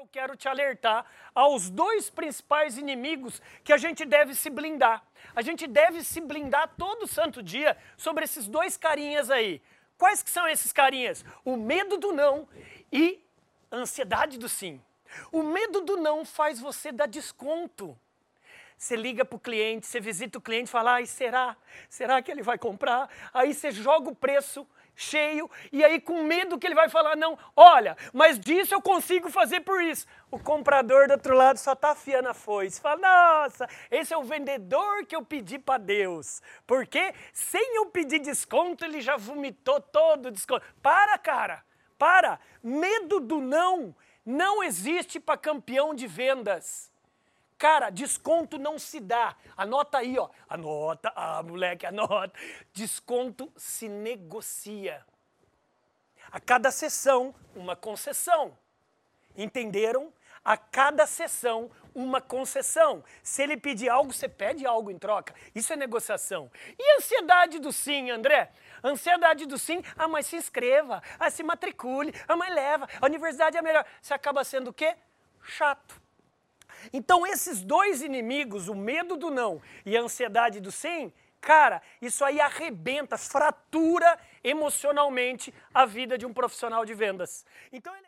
eu quero te alertar aos dois principais inimigos que a gente deve se blindar. A gente deve se blindar todo santo dia sobre esses dois carinhas aí. Quais que são esses carinhas? O medo do não e a ansiedade do sim. O medo do não faz você dar desconto. Você liga para o cliente, você visita o cliente e fala, ai, será? Será que ele vai comprar? Aí você joga o preço cheio, e aí com medo que ele vai falar, não, olha, mas disso eu consigo fazer por isso. O comprador do outro lado só está afiando a foice. Fala, nossa, esse é o vendedor que eu pedi para Deus. Porque sem eu pedir desconto, ele já vomitou todo o desconto. Para, cara, para. Medo do não não existe para campeão de vendas. Cara, desconto não se dá. Anota aí, ó. Anota, ah, moleque, anota. Desconto se negocia. A cada sessão, uma concessão. Entenderam? A cada sessão, uma concessão. Se ele pedir algo, você pede algo em troca. Isso é negociação. E ansiedade do sim, André? Ansiedade do sim, ah, mas se inscreva, ah, se matricule, ah, mas leva, a universidade é melhor. Você acaba sendo o quê? Chato. Então, esses dois inimigos, o medo do não e a ansiedade do sim, cara, isso aí arrebenta, fratura emocionalmente a vida de um profissional de vendas. Então, ele...